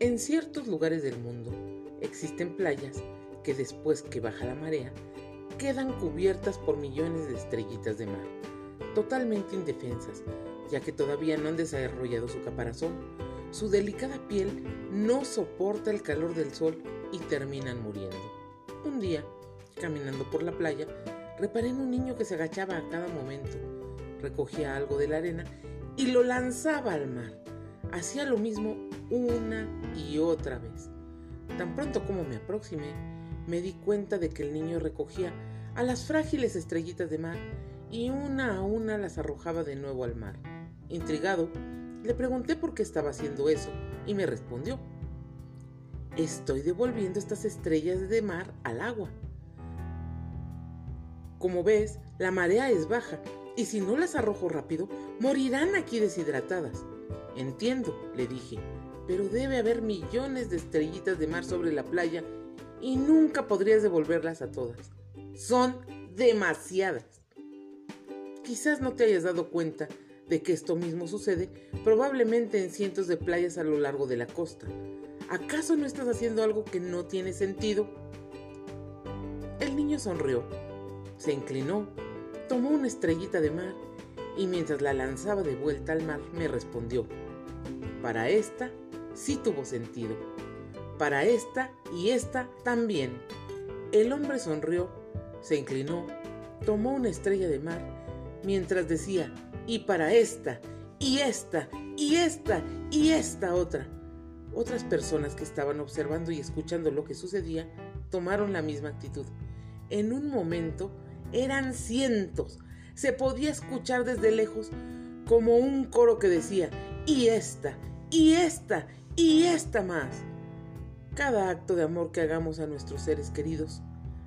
En ciertos lugares del mundo existen playas que después que baja la marea quedan cubiertas por millones de estrellitas de mar, totalmente indefensas, ya que todavía no han desarrollado su caparazón. Su delicada piel no soporta el calor del sol y terminan muriendo. Un día, caminando por la playa, reparé en un niño que se agachaba a cada momento, recogía algo de la arena y lo lanzaba al mar. Hacía lo mismo una y otra vez. Tan pronto como me aproximé, me di cuenta de que el niño recogía a las frágiles estrellitas de mar y una a una las arrojaba de nuevo al mar. Intrigado, le pregunté por qué estaba haciendo eso y me respondió, estoy devolviendo estas estrellas de mar al agua. Como ves, la marea es baja y si no las arrojo rápido, morirán aquí deshidratadas. Entiendo, le dije, pero debe haber millones de estrellitas de mar sobre la playa y nunca podrías devolverlas a todas. Son demasiadas. Quizás no te hayas dado cuenta de que esto mismo sucede probablemente en cientos de playas a lo largo de la costa. ¿Acaso no estás haciendo algo que no tiene sentido? El niño sonrió, se inclinó, tomó una estrellita de mar y mientras la lanzaba de vuelta al mar me respondió, para esta sí tuvo sentido, para esta y esta también. El hombre sonrió, se inclinó, tomó una estrella de mar mientras decía, y para esta, y esta, y esta, y esta otra. Otras personas que estaban observando y escuchando lo que sucedía tomaron la misma actitud. En un momento eran cientos. Se podía escuchar desde lejos como un coro que decía, y esta, y esta, y esta más. Cada acto de amor que hagamos a nuestros seres queridos,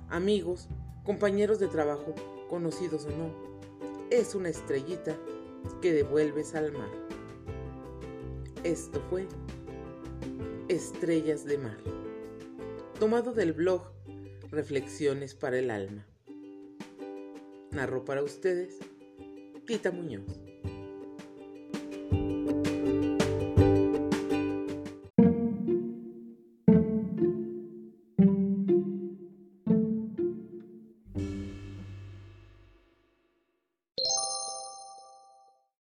amigos, compañeros de trabajo, conocidos o no, es una estrellita que devuelves al mar. Esto fue Estrellas de Mar, tomado del blog Reflexiones para el Alma. Narró para ustedes Tita Muñoz.